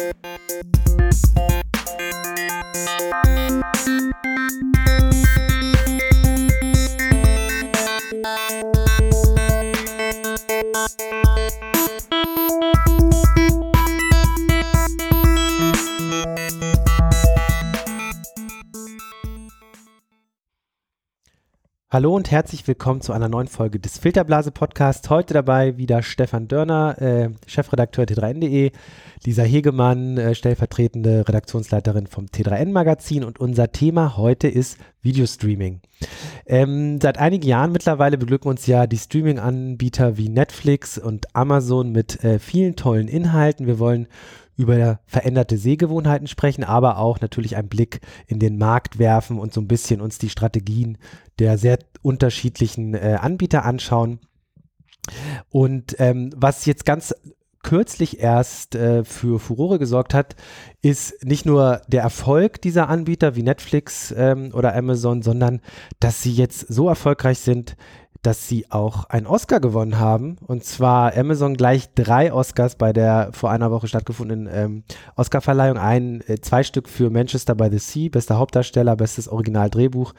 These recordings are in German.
Thank you. Hallo und herzlich willkommen zu einer neuen Folge des Filterblase Podcasts. Heute dabei wieder Stefan Dörner, äh, Chefredakteur T3N.de, Lisa Hegemann, äh, stellvertretende Redaktionsleiterin vom T3N Magazin und unser Thema heute ist Videostreaming. Ähm, seit einigen Jahren mittlerweile beglücken uns ja die Streaming-Anbieter wie Netflix und Amazon mit äh, vielen tollen Inhalten. Wir wollen über veränderte Sehgewohnheiten sprechen, aber auch natürlich einen Blick in den Markt werfen und so ein bisschen uns die Strategien der sehr unterschiedlichen äh, Anbieter anschauen. Und ähm, was jetzt ganz kürzlich erst äh, für Furore gesorgt hat, ist nicht nur der Erfolg dieser Anbieter wie Netflix ähm, oder Amazon, sondern dass sie jetzt so erfolgreich sind, dass sie auch einen Oscar gewonnen haben. Und zwar Amazon gleich drei Oscars bei der vor einer Woche stattgefundenen ähm, Oscarverleihung. Ein, äh, zwei Stück für Manchester by the Sea, bester Hauptdarsteller, bestes Originaldrehbuch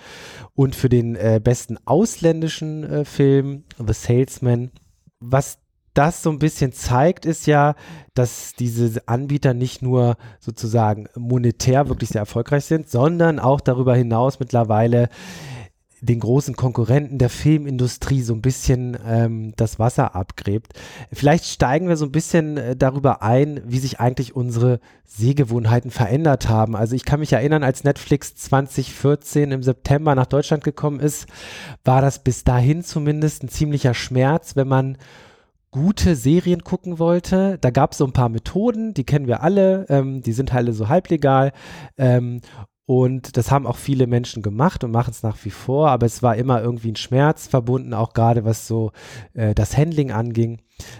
und für den äh, besten ausländischen äh, Film The Salesman. Was das so ein bisschen zeigt, ist ja, dass diese Anbieter nicht nur sozusagen monetär wirklich sehr erfolgreich sind, sondern auch darüber hinaus mittlerweile den großen Konkurrenten der Filmindustrie so ein bisschen ähm, das Wasser abgräbt. Vielleicht steigen wir so ein bisschen äh, darüber ein, wie sich eigentlich unsere Sehgewohnheiten verändert haben. Also ich kann mich erinnern, als Netflix 2014 im September nach Deutschland gekommen ist, war das bis dahin zumindest ein ziemlicher Schmerz, wenn man gute Serien gucken wollte. Da gab es so ein paar Methoden, die kennen wir alle, ähm, die sind alle so halblegal. Ähm, und das haben auch viele Menschen gemacht und machen es nach wie vor, aber es war immer irgendwie ein Schmerz verbunden, auch gerade was so äh, das Handling anging.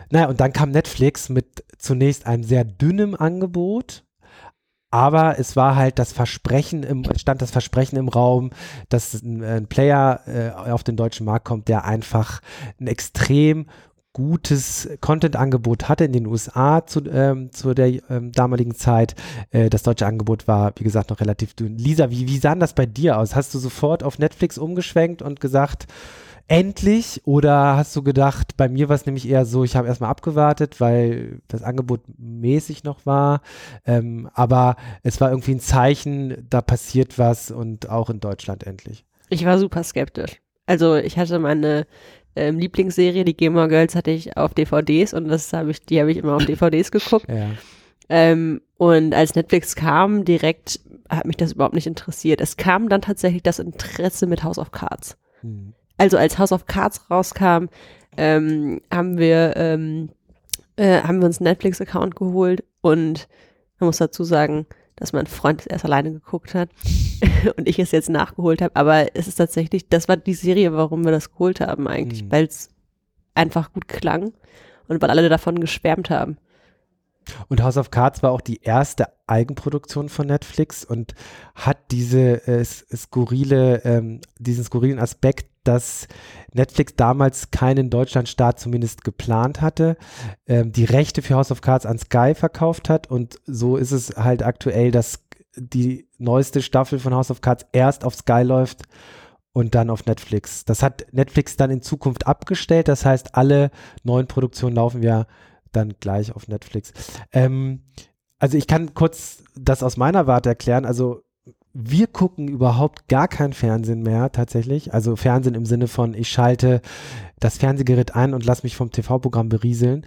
Naja, und dann kam Netflix mit zunächst einem sehr dünnem Angebot, aber es war halt das Versprechen im, stand das Versprechen im Raum, dass ein, ein Player äh, auf den deutschen Markt kommt, der einfach ein extrem gutes Content-Angebot hatte in den USA zu, ähm, zu der ähm, damaligen Zeit. Äh, das deutsche Angebot war, wie gesagt, noch relativ dünn. Lisa, wie, wie sah das bei dir aus? Hast du sofort auf Netflix umgeschwenkt und gesagt, endlich? Oder hast du gedacht, bei mir war es nämlich eher so, ich habe erstmal abgewartet, weil das Angebot mäßig noch war. Ähm, aber es war irgendwie ein Zeichen, da passiert was und auch in Deutschland endlich. Ich war super skeptisch. Also ich hatte meine ähm, Lieblingsserie, die Gamer Girls, hatte ich auf DVDs und das habe ich, die habe ich immer auf DVDs geguckt. Ja. Ähm, und als Netflix kam, direkt hat mich das überhaupt nicht interessiert. Es kam dann tatsächlich das Interesse mit House of Cards. Hm. Also als House of Cards rauskam, ähm, haben wir ähm, äh, haben wir uns einen Netflix-Account geholt und man muss dazu sagen, dass mein Freund es erst alleine geguckt hat und ich es jetzt nachgeholt habe. Aber es ist tatsächlich, das war die Serie, warum wir das geholt haben eigentlich, mhm. weil es einfach gut klang und weil alle davon geschwärmt haben. Und House of Cards war auch die erste Eigenproduktion von Netflix und hat diese äh, skurrile, ähm, diesen skurrilen Aspekt, dass Netflix damals keinen Deutschlandstart zumindest geplant hatte, ähm, die Rechte für House of Cards an Sky verkauft hat und so ist es halt aktuell, dass die neueste Staffel von House of Cards erst auf Sky läuft und dann auf Netflix. Das hat Netflix dann in Zukunft abgestellt, das heißt, alle neuen Produktionen laufen ja dann gleich auf Netflix. Ähm, also ich kann kurz das aus meiner Warte erklären. Also wir gucken überhaupt gar kein Fernsehen mehr tatsächlich. Also Fernsehen im Sinne von, ich schalte das Fernsehgerät ein und lass mich vom TV-Programm berieseln.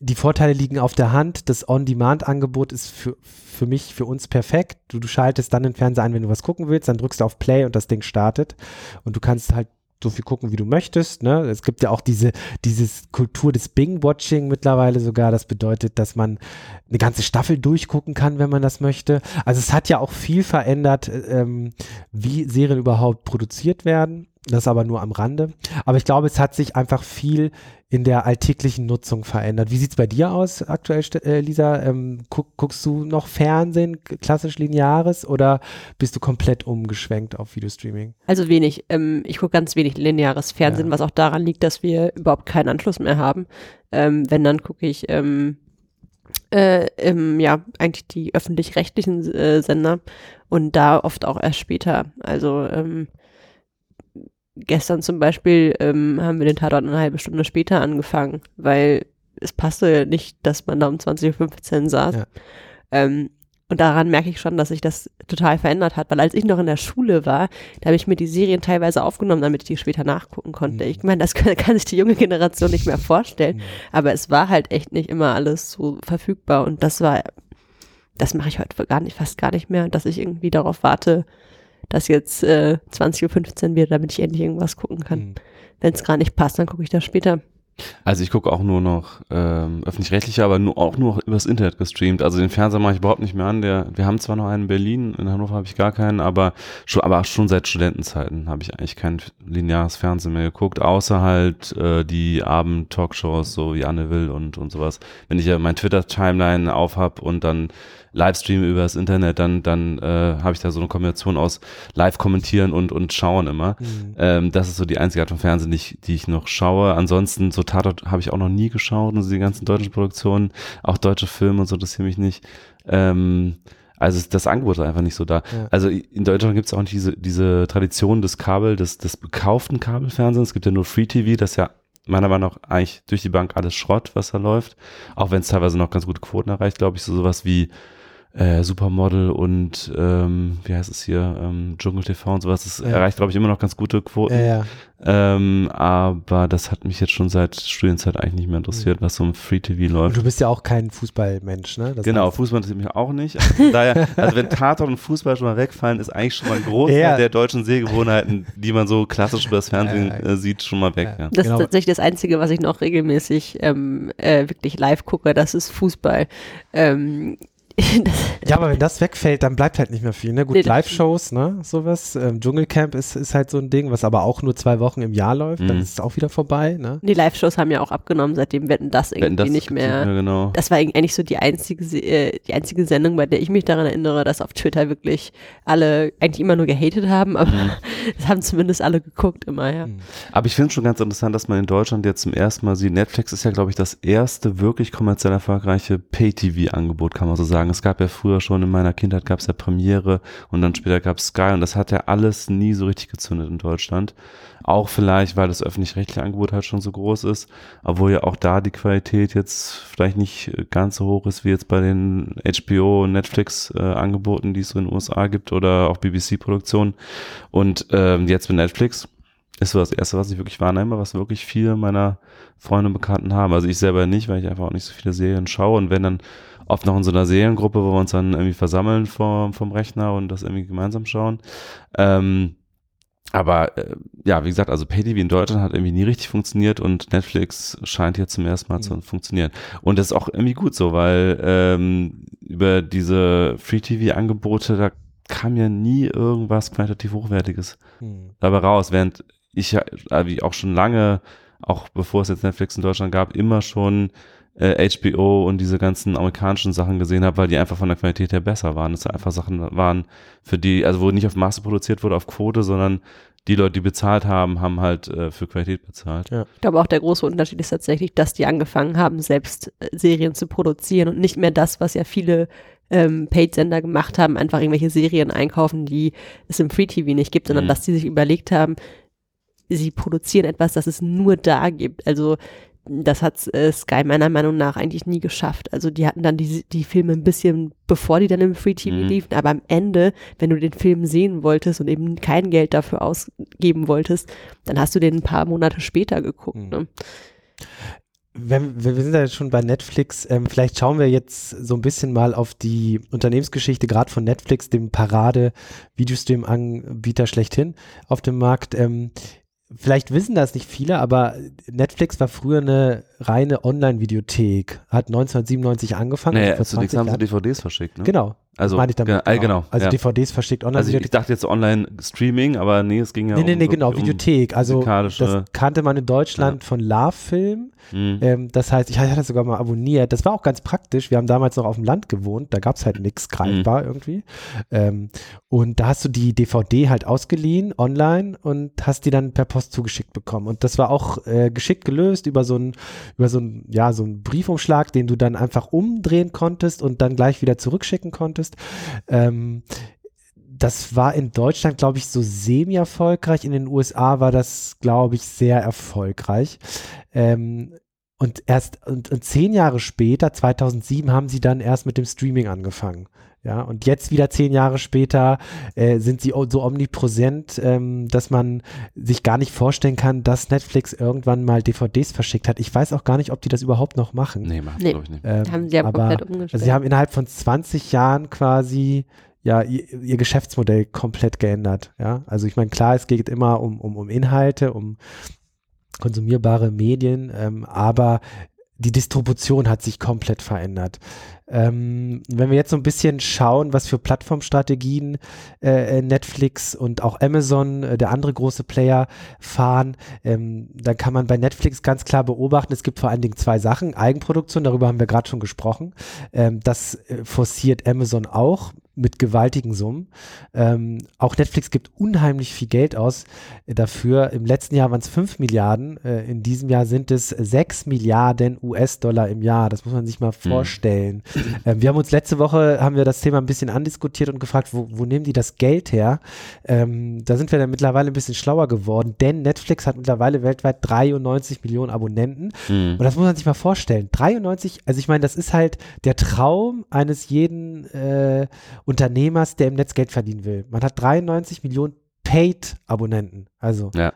Die Vorteile liegen auf der Hand. Das On-Demand-Angebot ist für, für mich, für uns perfekt. Du, du schaltest dann den Fernseher ein, wenn du was gucken willst, dann drückst du auf Play und das Ding startet. Und du kannst halt so viel gucken, wie du möchtest. Ne? Es gibt ja auch diese dieses Kultur des Bing-Watching mittlerweile sogar. Das bedeutet, dass man eine ganze Staffel durchgucken kann, wenn man das möchte. Also es hat ja auch viel verändert, ähm, wie Serien überhaupt produziert werden. Das aber nur am Rande. Aber ich glaube, es hat sich einfach viel in der alltäglichen Nutzung verändert. Wie sieht es bei dir aus aktuell, äh, Lisa? Ähm, guck, guckst du noch Fernsehen, klassisch lineares, oder bist du komplett umgeschwenkt auf Videostreaming? Also wenig. Ähm, ich gucke ganz wenig lineares Fernsehen, ja. was auch daran liegt, dass wir überhaupt keinen Anschluss mehr haben. Ähm, wenn, dann gucke ich ähm, Äh, ähm, ja, eigentlich die öffentlich-rechtlichen äh, Sender und da oft auch erst später. Also ähm, gestern zum Beispiel ähm, haben wir den Tatort eine halbe Stunde später angefangen, weil es passte nicht, dass man da um 20.15 Uhr saß. Ja. Ähm, und daran merke ich schon, dass sich das total verändert hat, weil als ich noch in der Schule war, da habe ich mir die Serien teilweise aufgenommen, damit ich die später nachgucken konnte. Mhm. Ich meine, das kann, kann, sich die junge Generation nicht mehr vorstellen, mhm. aber es war halt echt nicht immer alles so verfügbar und das war, das mache ich heute gar nicht, fast gar nicht mehr, dass ich irgendwie darauf warte, dass jetzt äh, 20.15 Uhr wird, damit ich endlich irgendwas gucken kann. Mhm. Wenn es gar nicht passt, dann gucke ich das später. Also ich gucke auch nur noch ähm, öffentlich-rechtliche, aber nur, auch nur übers Internet gestreamt. Also den Fernseher mache ich überhaupt nicht mehr an. Der, wir haben zwar noch einen in Berlin, in Hannover habe ich gar keinen, aber schon, aber schon seit Studentenzeiten habe ich eigentlich kein lineares Fernsehen mehr geguckt, außer halt äh, die Abend-Talkshows, so wie Anne Will und, und sowas. Wenn ich ja mein Twitter-Timeline aufhab und dann Livestream über das Internet, dann, dann äh, habe ich da so eine Kombination aus live kommentieren und, und schauen immer. Mhm. Ähm, das ist so die einzige Art von Fernsehen, die ich, die ich noch schaue. Ansonsten, so Tatort habe ich auch noch nie geschaut, also die ganzen deutschen Produktionen, auch deutsche Filme und so, das hier mich nicht. Ähm, also das Angebot ist einfach nicht so da. Ja. Also in Deutschland gibt es auch nicht diese, diese Tradition des Kabel, des, des bekauften Kabelfernsehens. Es gibt ja nur Free TV, das ja meiner Meinung nach eigentlich durch die Bank alles Schrott, was da läuft. Auch wenn es teilweise noch ganz gute Quoten erreicht, glaube ich, so sowas wie äh, Supermodel und ähm, wie heißt es hier, ähm, Dschungel TV und sowas. Das ja. erreicht, glaube ich, immer noch ganz gute Quoten. Ja, ja. Ähm, aber das hat mich jetzt schon seit Studienzeit eigentlich nicht mehr interessiert, was so im Free TV läuft. Und du bist ja auch kein Fußballmensch, ne? Das genau, Fußball interessiert mich auch nicht. Also daher, also wenn Tatort und Fußball schon mal wegfallen, ist eigentlich schon mal ein Großteil ja. der deutschen Sehgewohnheiten, die man so klassisch über das Fernsehen äh, sieht, schon mal weg. Ja. Das genau. ist tatsächlich das Einzige, was ich noch regelmäßig ähm, äh, wirklich live gucke, das ist Fußball. Ähm, ja, aber wenn das wegfällt, dann bleibt halt nicht mehr viel. Ne? Gut, nee, Live-Shows, ne, sowas. Ähm, Dschungelcamp ist, ist halt so ein Ding, was aber auch nur zwei Wochen im Jahr läuft. Mhm. Dann ist es auch wieder vorbei. Ne? Die Live-Shows haben ja auch abgenommen, seitdem Wetten das irgendwie Wetten das nicht mehr. mehr genau. Das war eigentlich so die einzige, äh, die einzige Sendung, bei der ich mich daran erinnere, dass auf Twitter wirklich alle eigentlich immer nur gehatet haben, aber mhm. das haben zumindest alle geguckt immer, ja. Mhm. Aber ich finde es schon ganz interessant, dass man in Deutschland jetzt zum ersten Mal sieht, Netflix ist ja, glaube ich, das erste wirklich kommerziell erfolgreiche Pay-TV-Angebot, kann man so sagen sagen. Es gab ja früher schon in meiner Kindheit gab es ja Premiere und dann später gab es Sky und das hat ja alles nie so richtig gezündet in Deutschland. Auch vielleicht, weil das öffentlich-rechtliche Angebot halt schon so groß ist, obwohl ja auch da die Qualität jetzt vielleicht nicht ganz so hoch ist wie jetzt bei den HBO Netflix äh, Angeboten, die es so in den USA gibt oder auch BBC-Produktionen. Und ähm, jetzt mit Netflix ist so das erste, was ich wirklich wahrnehme, was wirklich viele meiner Freunde und Bekannten haben. Also ich selber nicht, weil ich einfach auch nicht so viele Serien schaue und wenn dann oft noch in so einer Seriengruppe, wo wir uns dann irgendwie versammeln vom, vom Rechner und das irgendwie gemeinsam schauen. Ähm, aber äh, ja, wie gesagt, also PayTV in Deutschland hat irgendwie nie richtig funktioniert und Netflix scheint hier zum ersten Mal mhm. zu funktionieren. Und das ist auch irgendwie gut so, weil ähm, über diese Free-TV-Angebote, da kam ja nie irgendwas qualitativ Hochwertiges mhm. dabei raus, während ich ja, wie auch schon lange, auch bevor es jetzt Netflix in Deutschland gab, immer schon äh, HBO und diese ganzen amerikanischen Sachen gesehen habe, weil die einfach von der Qualität her besser waren. Das einfach Sachen waren, für die, also wo nicht auf Masse produziert wurde, auf Quote, sondern die Leute, die bezahlt haben, haben halt äh, für Qualität bezahlt. Ja. Ich glaube auch der große Unterschied ist tatsächlich, dass die angefangen haben, selbst äh, Serien zu produzieren und nicht mehr das, was ja viele ähm, Paid-Sender gemacht haben, einfach irgendwelche Serien einkaufen, die es im Free-TV nicht gibt, sondern mhm. dass sie sich überlegt haben, sie produzieren etwas, das es nur da gibt. Also das hat äh, Sky meiner Meinung nach eigentlich nie geschafft. Also die hatten dann die, die Filme ein bisschen, bevor die dann im Free TV mhm. liefen, aber am Ende, wenn du den Film sehen wolltest und eben kein Geld dafür ausgeben wolltest, dann hast du den ein paar Monate später geguckt. Mhm. Ne? Wenn, wir sind ja jetzt schon bei Netflix, ähm, vielleicht schauen wir jetzt so ein bisschen mal auf die Unternehmensgeschichte, gerade von Netflix, dem Parade-Videostream-Anbieter schlechthin auf dem Markt. Ähm, vielleicht wissen das nicht viele, aber Netflix war früher eine reine Online-Videothek. Hat 1997 angefangen. Naja, zunächst haben sie DVDs verschickt, ne? Genau. Also, meine ich damit, genau. genau. Also ja. DVDs verschickt online. Also ich, dachte jetzt Online-Streaming, aber nee, es ging ja nee, um, nee, nee, genau, um Videothek. Also das kannte man in Deutschland ja. von Love Film. Mhm. Ähm, das heißt, ich hatte das sogar mal abonniert. Das war auch ganz praktisch. Wir haben damals noch auf dem Land gewohnt. Da gab es halt nichts greifbar mhm. irgendwie. Ähm, und da hast du die DVD halt ausgeliehen online und hast die dann per Post zugeschickt bekommen. Und das war auch äh, geschickt gelöst über so ein über so ja, so ein Briefumschlag, den du dann einfach umdrehen konntest und dann gleich wieder zurückschicken konntest. Ähm, das war in Deutschland, glaube ich, so semi-erfolgreich. In den USA war das, glaube ich, sehr erfolgreich. Ähm, und erst und, und, zehn Jahre später, 2007, haben sie dann erst mit dem Streaming angefangen. Ja, und jetzt wieder zehn Jahre später äh, sind sie so omnipräsent, ähm, dass man sich gar nicht vorstellen kann, dass Netflix irgendwann mal DVDs verschickt hat. Ich weiß auch gar nicht, ob die das überhaupt noch machen. Nee, machen nee. glaube ich nicht. Ähm, haben sie ja komplett umgestellt. Also sie haben innerhalb von 20 Jahren quasi ja ihr, ihr Geschäftsmodell komplett geändert. Ja, also ich meine, klar, es geht immer um, um, um Inhalte, um konsumierbare Medien, ähm, aber die Distribution hat sich komplett verändert. Ähm, wenn wir jetzt so ein bisschen schauen, was für Plattformstrategien äh, Netflix und auch Amazon, äh, der andere große Player, fahren, ähm, dann kann man bei Netflix ganz klar beobachten, es gibt vor allen Dingen zwei Sachen. Eigenproduktion, darüber haben wir gerade schon gesprochen. Ähm, das äh, forciert Amazon auch mit gewaltigen Summen. Ähm, auch Netflix gibt unheimlich viel Geld aus dafür. Im letzten Jahr waren es 5 Milliarden, äh, in diesem Jahr sind es 6 Milliarden US-Dollar im Jahr. Das muss man sich mal mhm. vorstellen. Mhm. Ähm, wir haben uns letzte Woche, haben wir das Thema ein bisschen andiskutiert und gefragt, wo, wo nehmen die das Geld her? Ähm, da sind wir dann mittlerweile ein bisschen schlauer geworden, denn Netflix hat mittlerweile weltweit 93 Millionen Abonnenten. Mhm. Und das muss man sich mal vorstellen. 93, also ich meine, das ist halt der Traum eines jeden äh, Unternehmers, der im Netz Geld verdienen will. Man hat 93 Millionen Paid-Abonnenten. Also ja.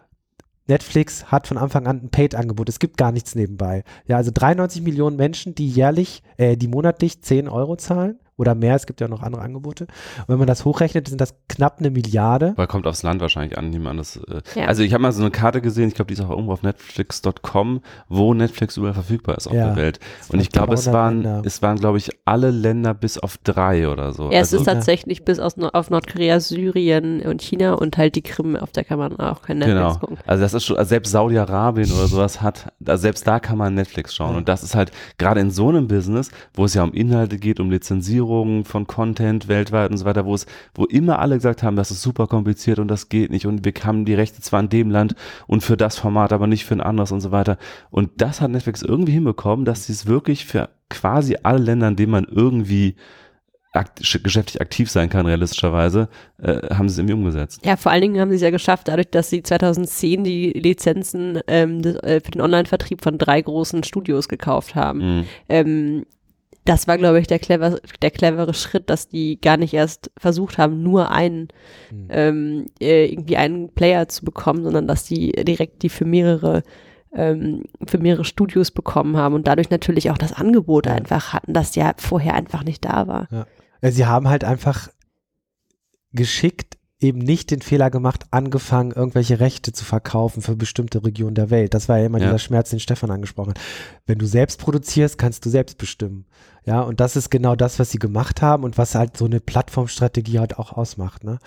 Netflix hat von Anfang an ein Paid-Angebot. Es gibt gar nichts nebenbei. Ja, also 93 Millionen Menschen, die jährlich, äh, die monatlich 10 Euro zahlen oder mehr. Es gibt ja noch andere Angebote. Und wenn man das hochrechnet, sind das knapp eine Milliarde. Weil kommt aufs Land wahrscheinlich an, niemand das. Äh, ja. Also ich habe mal so eine Karte gesehen, ich glaube, die ist auch irgendwo auf Netflix.com, wo Netflix überall verfügbar ist auf ja, der Welt. Und ich glaube, es waren, Länder. es waren, glaube ich, alle Länder bis auf drei oder so. Ja, also, es ist tatsächlich bis aus, auf Nordkorea, Syrien und China und halt die Krim, auf der kann man auch kein Netflix genau. gucken. Also das ist schon, also selbst Saudi-Arabien oder sowas hat, also selbst da kann man Netflix schauen. Und das ist halt gerade in so einem Business, wo es ja um Inhalte geht, um Lizenzierung, Lizenzierung von Content weltweit und so weiter, wo es, wo immer alle gesagt haben, das ist super kompliziert und das geht nicht und wir haben die Rechte zwar in dem Land und für das Format, aber nicht für ein anderes und so weiter. Und das hat Netflix irgendwie hinbekommen, dass sie es wirklich für quasi alle Länder, in denen man irgendwie akt geschäftlich aktiv sein kann, realistischerweise, äh, haben sie es irgendwie umgesetzt. Ja, vor allen Dingen haben sie es ja geschafft, dadurch, dass sie 2010 die Lizenzen ähm, des, äh, für den Online-Vertrieb von drei großen Studios gekauft haben. Mhm. Ähm, das war, glaube ich, der, clever, der clevere Schritt, dass die gar nicht erst versucht haben, nur einen, mhm. ähm, äh, irgendwie einen Player zu bekommen, sondern dass die direkt die für mehrere ähm, für mehrere Studios bekommen haben und dadurch natürlich auch das Angebot ja. einfach hatten, das ja vorher einfach nicht da war. Ja. Sie haben halt einfach geschickt eben nicht den Fehler gemacht, angefangen, irgendwelche Rechte zu verkaufen für bestimmte Regionen der Welt. Das war ja immer ja. dieser Schmerz, den Stefan angesprochen hat. Wenn du selbst produzierst, kannst du selbst bestimmen. Ja, und das ist genau das, was sie gemacht haben und was halt so eine Plattformstrategie halt auch ausmacht. Ne?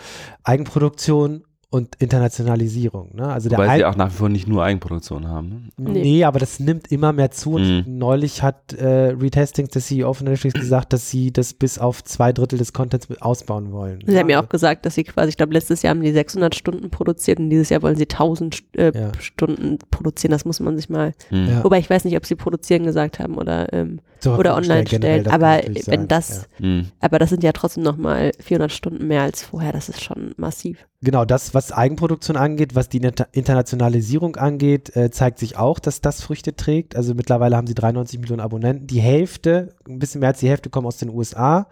Eigenproduktion und Internationalisierung. Ne? Also Weil sie auch nach wie vor nicht nur Eigenproduktion haben. Ne? Nee. nee, aber das nimmt immer mehr zu. Und mhm. neulich hat äh, Retesting, der CEO von Netflix, gesagt, dass sie das bis auf zwei Drittel des Contents ausbauen wollen. Sie ja, haben ja auch gesagt, dass sie quasi, ich glaube, letztes Jahr haben die 600 Stunden produziert und dieses Jahr wollen sie 1000 äh, ja. Stunden produzieren. Das muss man sich mal. Mhm. Ja. Wobei ich weiß nicht, ob sie produzieren gesagt haben oder, ähm, oder online stellen. Aber wenn das, mhm. aber das sind ja trotzdem nochmal 400 Stunden mehr als vorher. Das ist schon massiv. Genau, das, was Eigenproduktion angeht, was die Internationalisierung angeht, äh, zeigt sich auch, dass das Früchte trägt. Also mittlerweile haben sie 93 Millionen Abonnenten. Die Hälfte, ein bisschen mehr als die Hälfte kommen aus den USA,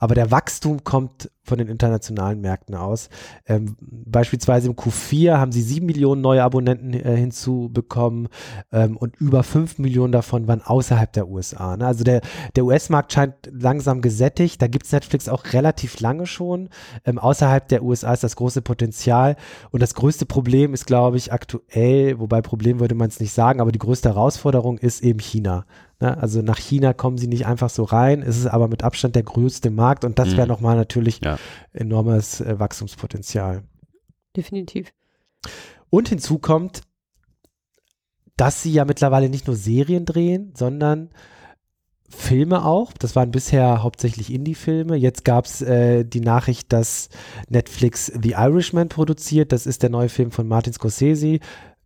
aber der Wachstum kommt von den internationalen Märkten aus. Ähm, beispielsweise im Q4 haben sie sieben Millionen neue Abonnenten äh, hinzubekommen ähm, und über fünf Millionen davon waren außerhalb der USA. Ne? Also der, der US-Markt scheint langsam gesättigt. Da gibt es Netflix auch relativ lange schon. Ähm, außerhalb der USA ist das große Potenzial. Und das größte Problem ist, glaube ich, aktuell, wobei Problem würde man es nicht sagen, aber die größte Herausforderung ist eben China. Ne? Also nach China kommen sie nicht einfach so rein. Es ist aber mit Abstand der größte Markt und das wäre mhm. nochmal natürlich ja. enormes äh, Wachstumspotenzial. Definitiv. Und hinzu kommt, dass sie ja mittlerweile nicht nur Serien drehen, sondern Filme auch. Das waren bisher hauptsächlich Indie-Filme. Jetzt gab es äh, die Nachricht, dass Netflix The Irishman produziert. Das ist der neue Film von Martin Scorsese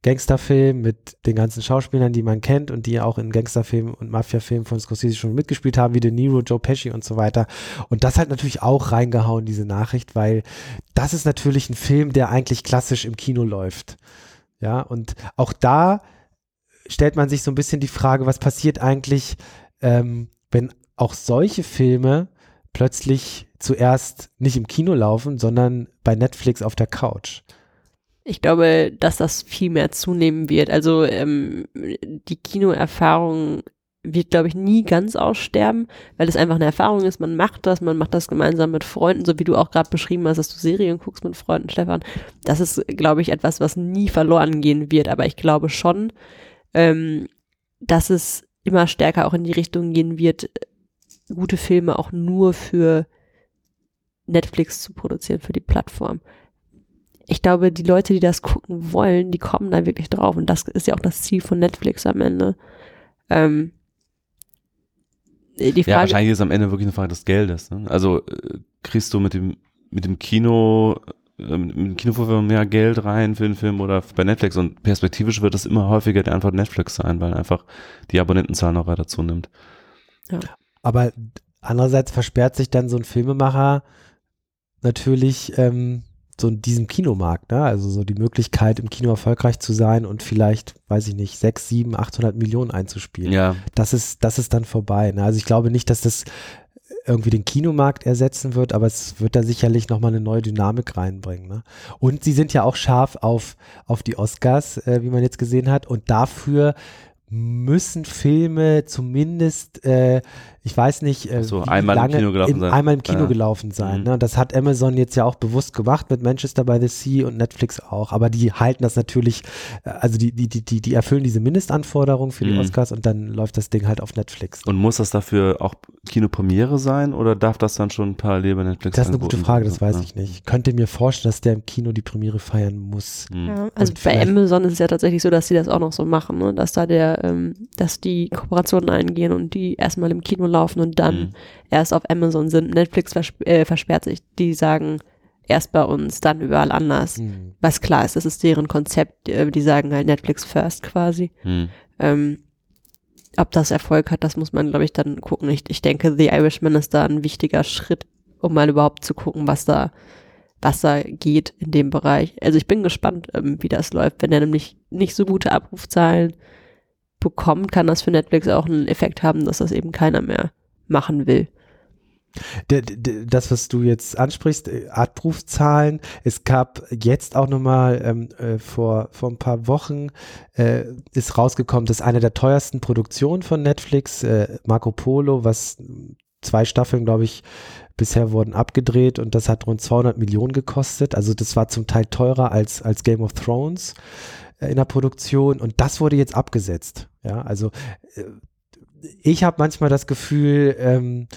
Gangsterfilm mit den ganzen Schauspielern, die man kennt und die auch in Gangsterfilmen und Mafiafilmen von Scorsese schon mitgespielt haben, wie De Niro, Joe Pesci und so weiter. Und das hat natürlich auch reingehauen, diese Nachricht, weil das ist natürlich ein Film, der eigentlich klassisch im Kino läuft. Ja, und auch da stellt man sich so ein bisschen die Frage, was passiert eigentlich, ähm, wenn auch solche Filme plötzlich zuerst nicht im Kino laufen, sondern bei Netflix auf der Couch. Ich glaube, dass das viel mehr zunehmen wird. Also ähm, die Kinoerfahrung wird, glaube ich, nie ganz aussterben, weil es einfach eine Erfahrung ist. Man macht das, man macht das gemeinsam mit Freunden, so wie du auch gerade beschrieben hast, dass du Serien guckst mit Freunden, Stefan. Das ist, glaube ich, etwas, was nie verloren gehen wird. Aber ich glaube schon, ähm, dass es immer stärker auch in die Richtung gehen wird, gute Filme auch nur für Netflix zu produzieren, für die Plattform. Ich glaube, die Leute, die das gucken wollen, die kommen da wirklich drauf. Und das ist ja auch das Ziel von Netflix am Ende. Ähm, die Frage, ja, wahrscheinlich ist es am Ende wirklich eine Frage des Geldes. Ne? Also äh, kriegst du mit dem, mit dem Kino ähm, mit dem Kinovorfilm mehr Geld rein für den Film oder bei Netflix und perspektivisch wird es immer häufiger der Antwort Netflix sein, weil einfach die Abonnentenzahl noch weiter zunimmt. Ja. Aber andererseits versperrt sich dann so ein Filmemacher natürlich ähm, so in diesem Kinomarkt, ne? also so die Möglichkeit im Kino erfolgreich zu sein und vielleicht, weiß ich nicht, sechs, sieben, 800 Millionen einzuspielen. Ja. Das ist, das ist dann vorbei. Ne? Also ich glaube nicht, dass das irgendwie den Kinomarkt ersetzen wird, aber es wird da sicherlich nochmal eine neue Dynamik reinbringen. Ne? Und sie sind ja auch scharf auf, auf die Oscars, äh, wie man jetzt gesehen hat. Und dafür müssen Filme zumindest äh, ich weiß nicht, äh, so, einmal lange, im Kino gelaufen in, sein. Einmal im Kino ja. gelaufen sein. Mhm. Ne? Das hat Amazon jetzt ja auch bewusst gemacht mit Manchester by the Sea und Netflix auch. Aber die halten das natürlich, äh, also die, die, die, die erfüllen diese Mindestanforderungen für die mhm. Oscars und dann läuft das Ding halt auf Netflix. Und muss das dafür auch Kinopremiere sein oder darf das dann schon parallel bei Netflix Das ist eine gute Frage, das weiß ja. ich nicht. Ich könnte mir vorstellen, dass der im Kino die Premiere feiern muss. Mhm. Ja, also und bei Amazon ist es ja tatsächlich so, dass sie das auch noch so machen, ne? dass da der, ähm, dass die Kooperationen eingehen und die erstmal im Kino laufen und dann mhm. erst auf Amazon sind. Netflix vers äh, versperrt sich. Die sagen erst bei uns, dann überall anders. Mhm. Was klar ist, das ist deren Konzept. Äh, die sagen halt Netflix first quasi. Mhm. Ähm, ob das Erfolg hat, das muss man, glaube ich, dann gucken. Ich, ich denke, The Irishman ist da ein wichtiger Schritt, um mal überhaupt zu gucken, was da, was da geht in dem Bereich. Also ich bin gespannt, ähm, wie das läuft. Wenn er nämlich nicht so gute Abrufzahlen bekommt, kann das für Netflix auch einen Effekt haben, dass das eben keiner mehr machen will. Das, was du jetzt ansprichst, äh, Abrufzahlen, es gab jetzt auch nochmal ähm, äh, vor, vor ein paar Wochen äh, ist rausgekommen, dass eine der teuersten Produktionen von Netflix, äh, Marco Polo, was zwei Staffeln, glaube ich, bisher wurden abgedreht und das hat rund 200 Millionen gekostet. Also das war zum Teil teurer als, als Game of Thrones in der Produktion und das wurde jetzt abgesetzt. Ja, also äh, ich habe manchmal das Gefühl, ähm,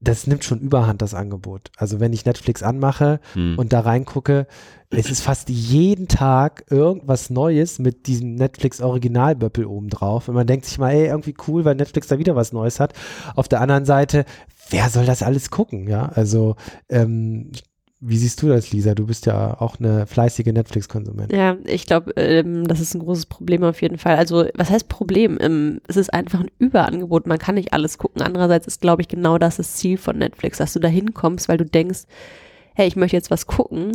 das nimmt schon überhand, das Angebot. Also wenn ich Netflix anmache hm. und da reingucke, es ist fast jeden Tag irgendwas Neues mit diesem Netflix Originalböppel oben drauf. Und man denkt sich mal, ey, irgendwie cool, weil Netflix da wieder was Neues hat. Auf der anderen Seite, wer soll das alles gucken? Ja, also ähm, wie siehst du das, Lisa? Du bist ja auch eine fleißige Netflix-Konsumentin. Ja, ich glaube, ähm, das ist ein großes Problem auf jeden Fall. Also, was heißt Problem? Ähm, es ist einfach ein Überangebot. Man kann nicht alles gucken. Andererseits ist, glaube ich, genau das das Ziel von Netflix, dass du da hinkommst, weil du denkst, hey, ich möchte jetzt was gucken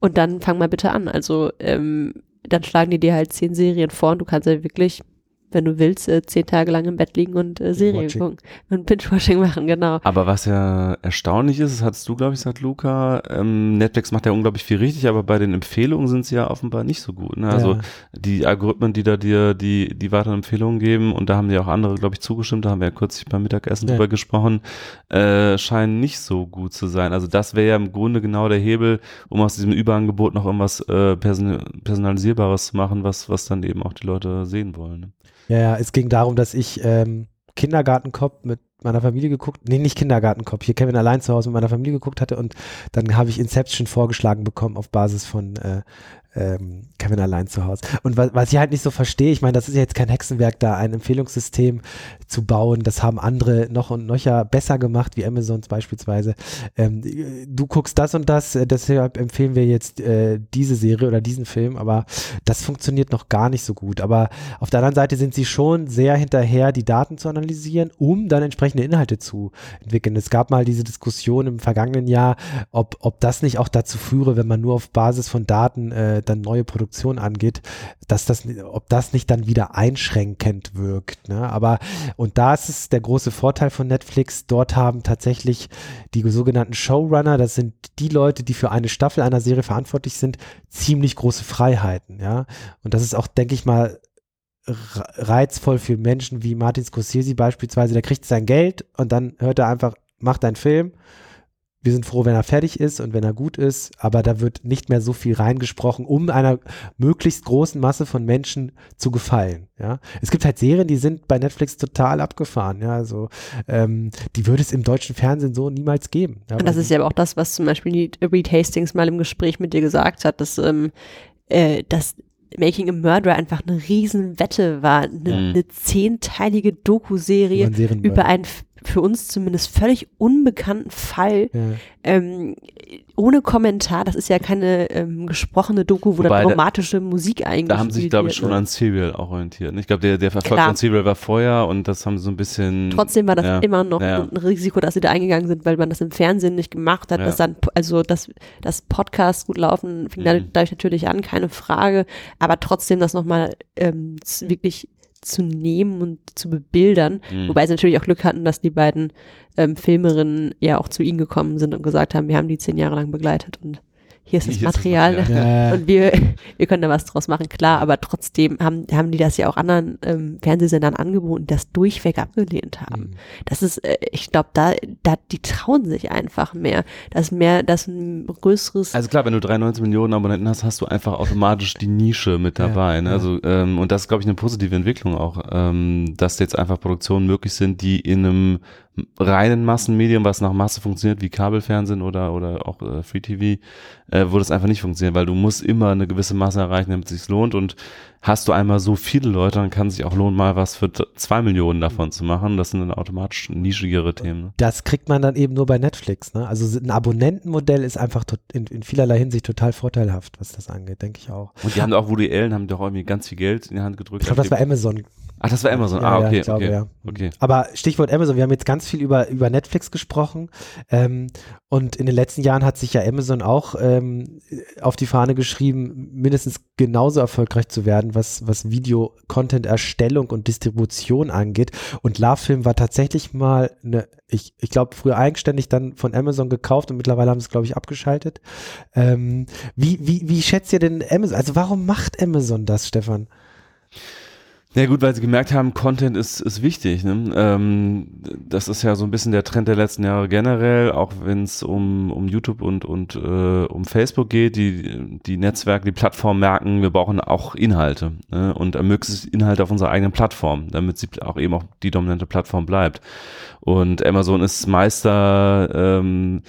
und dann fang mal bitte an. Also, ähm, dann schlagen die dir halt zehn Serien vor und du kannst ja wirklich wenn du willst, äh, zehn Tage lang im Bett liegen und äh, Serien gucken und Binge-Watching machen, genau. Aber was ja erstaunlich ist, das hattest du, glaube ich, gesagt, Luca, ähm, Netflix macht ja unglaublich viel richtig, aber bei den Empfehlungen sind sie ja offenbar nicht so gut. Ne? Also ja. die Algorithmen, die da dir die, die weiteren Empfehlungen geben, und da haben ja auch andere, glaube ich, zugestimmt, da haben wir ja kürzlich beim Mittagessen ja. drüber gesprochen, äh, scheinen nicht so gut zu sein. Also das wäre ja im Grunde genau der Hebel, um aus diesem Überangebot noch irgendwas äh, person personalisierbares zu machen, was, was dann eben auch die Leute sehen wollen. Ne? Ja, ja, es ging darum, dass ich ähm, Kindergartenkopf mit meiner Familie geguckt, nee, nicht Kindergartenkopf, hier Kevin allein zu Hause mit meiner Familie geguckt hatte und dann habe ich Inception vorgeschlagen bekommen auf Basis von äh, ähm, Kevin allein zu Hause. Und was, was ich halt nicht so verstehe, ich meine, das ist ja jetzt kein Hexenwerk da, ein Empfehlungssystem zu bauen. Das haben andere noch und nöcher besser gemacht, wie Amazon beispielsweise. Ähm, du guckst das und das, äh, deshalb empfehlen wir jetzt äh, diese Serie oder diesen Film, aber das funktioniert noch gar nicht so gut. Aber auf der anderen Seite sind sie schon sehr hinterher, die Daten zu analysieren, um dann entsprechende Inhalte zu entwickeln. Es gab mal diese Diskussion im vergangenen Jahr, ob, ob das nicht auch dazu führe, wenn man nur auf Basis von Daten äh, dann neue Produktion angeht, dass das, ob das nicht dann wieder einschränkend wirkt. Ne? Aber, und da ist es der große Vorteil von Netflix, dort haben tatsächlich die sogenannten Showrunner, das sind die Leute, die für eine Staffel einer Serie verantwortlich sind, ziemlich große Freiheiten, ja. Und das ist auch, denke ich mal, reizvoll für Menschen wie Martin Scorsese beispielsweise, der kriegt sein Geld und dann hört er einfach, macht einen Film wir sind froh, wenn er fertig ist und wenn er gut ist, aber da wird nicht mehr so viel reingesprochen, um einer möglichst großen Masse von Menschen zu gefallen. Ja, es gibt halt Serien, die sind bei Netflix total abgefahren. Ja, also ähm, die würde es im deutschen Fernsehen so niemals geben. Ja, das ist ja aber auch das, was zum Beispiel Reed Hastings mal im Gespräch mit dir gesagt hat, dass ähm, äh, dass Making a Murderer einfach eine Riesenwette war, eine, mhm. eine zehnteilige Doku-Serie über einen für uns zumindest völlig unbekannten Fall ja. ähm, ohne Kommentar. Das ist ja keine ähm, gesprochene Doku, wo Wobei, dann dramatische da, Musik eigentlich. Da haben sie sich, glaube ich, schon an Serial auch orientiert. Ich glaube, der, der Verfolg von Serial war vorher und das haben sie so ein bisschen. Trotzdem war das ja, immer noch ja. ein Risiko, dass sie da eingegangen sind, weil man das im Fernsehen nicht gemacht hat. Dass dann, also dass das Podcasts gut laufen, fing mhm. dadurch natürlich an, keine Frage. Aber trotzdem das nochmal ähm, wirklich zu nehmen und zu bebildern. Mhm. Wobei sie natürlich auch Glück hatten, dass die beiden ähm, Filmerinnen ja auch zu ihnen gekommen sind und gesagt haben, wir haben die zehn Jahre lang begleitet und hier ist das hier Material, ist das Material. und wir, wir können da was draus machen, klar, aber trotzdem haben, haben die das ja auch anderen ähm, Fernsehsendern angeboten, das durchweg abgelehnt haben. Mhm. Das ist, äh, ich glaube, da, da, die trauen sich einfach mehr. Das mehr, das ein größeres. Also klar, wenn du 93 Millionen Abonnenten hast, hast du einfach automatisch die Nische mit dabei. Ja, ne? Also, ähm, und das ist, glaube ich, eine positive Entwicklung auch, ähm, dass jetzt einfach Produktionen möglich sind, die in einem reinen Massenmedium, was nach Masse funktioniert, wie Kabelfernsehen oder, oder auch äh, Free TV, äh, wo das einfach nicht funktioniert, weil du musst immer eine gewisse Masse erreichen, damit es sich lohnt. Und hast du einmal so viele Leute, dann kann es sich auch lohnen, mal was für zwei Millionen davon zu machen. Das sind dann automatisch nischigere Themen. Ne? Das kriegt man dann eben nur bei Netflix. Ne? Also ein Abonnentenmodell ist einfach in, in, vielerlei Hinsicht total vorteilhaft, was das angeht, denke ich auch. Und die haben auch, Woody Allen haben doch irgendwie ganz viel Geld in die Hand gedrückt. Ich glaube, das war Amazon. Ach, das war Amazon. Ja, ah, okay, ja, glaube, okay. Ja. okay. Aber Stichwort Amazon, wir haben jetzt ganz viel über, über Netflix gesprochen. Ähm, und in den letzten Jahren hat sich ja Amazon auch ähm, auf die Fahne geschrieben, mindestens genauso erfolgreich zu werden, was, was Video-Content-Erstellung und Distribution angeht. Und LoveFilm war tatsächlich mal eine, ich, ich glaube, früher eigenständig dann von Amazon gekauft und mittlerweile haben sie es, glaube ich, abgeschaltet. Ähm, wie, wie, wie schätzt ihr denn Amazon? Also warum macht Amazon das, Stefan? Ja gut, weil sie gemerkt haben, Content ist, ist wichtig. Ne? Ähm, das ist ja so ein bisschen der Trend der letzten Jahre generell, auch wenn es um, um YouTube und, und äh, um Facebook geht. Die, die Netzwerke, die Plattformen merken, wir brauchen auch Inhalte ne? und möglichst Inhalte auf unserer eigenen Plattform, damit sie auch eben auch die dominante Plattform bleibt. Und Amazon ist Meister ähm,